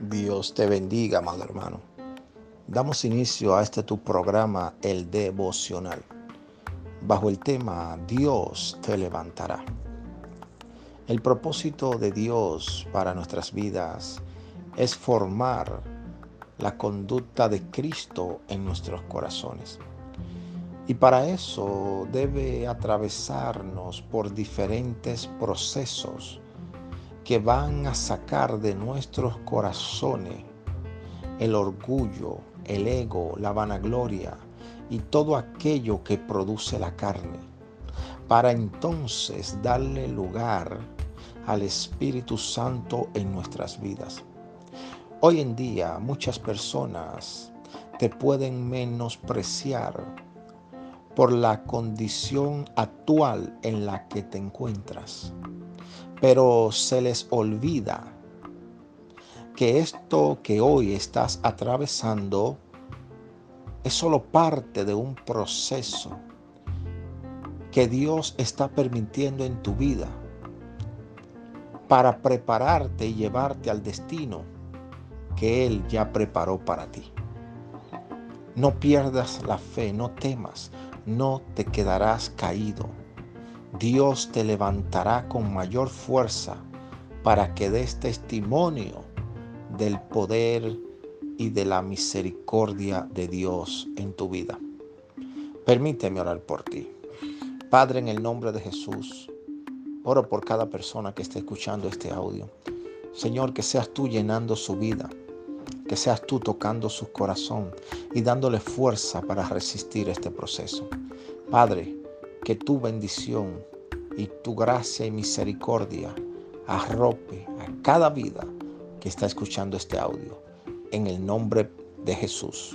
Dios te bendiga, amado hermano. Damos inicio a este tu programa, el devocional, bajo el tema Dios te levantará. El propósito de Dios para nuestras vidas es formar la conducta de Cristo en nuestros corazones. Y para eso debe atravesarnos por diferentes procesos que van a sacar de nuestros corazones el orgullo, el ego, la vanagloria y todo aquello que produce la carne, para entonces darle lugar al Espíritu Santo en nuestras vidas. Hoy en día muchas personas te pueden menospreciar por la condición actual en la que te encuentras pero se les olvida que esto que hoy estás atravesando es solo parte de un proceso que Dios está permitiendo en tu vida para prepararte y llevarte al destino que Él ya preparó para ti. No pierdas la fe, no temas, no te quedarás caído Dios te levantará con mayor fuerza para que des testimonio del poder y de la misericordia de Dios en tu vida. Permíteme orar por ti. Padre, en el nombre de Jesús, oro por cada persona que esté escuchando este audio. Señor, que seas tú llenando su vida, que seas tú tocando su corazón y dándole fuerza para resistir este proceso. Padre, que tu bendición y tu gracia y misericordia arrope a cada vida que está escuchando este audio. En el nombre de Jesús.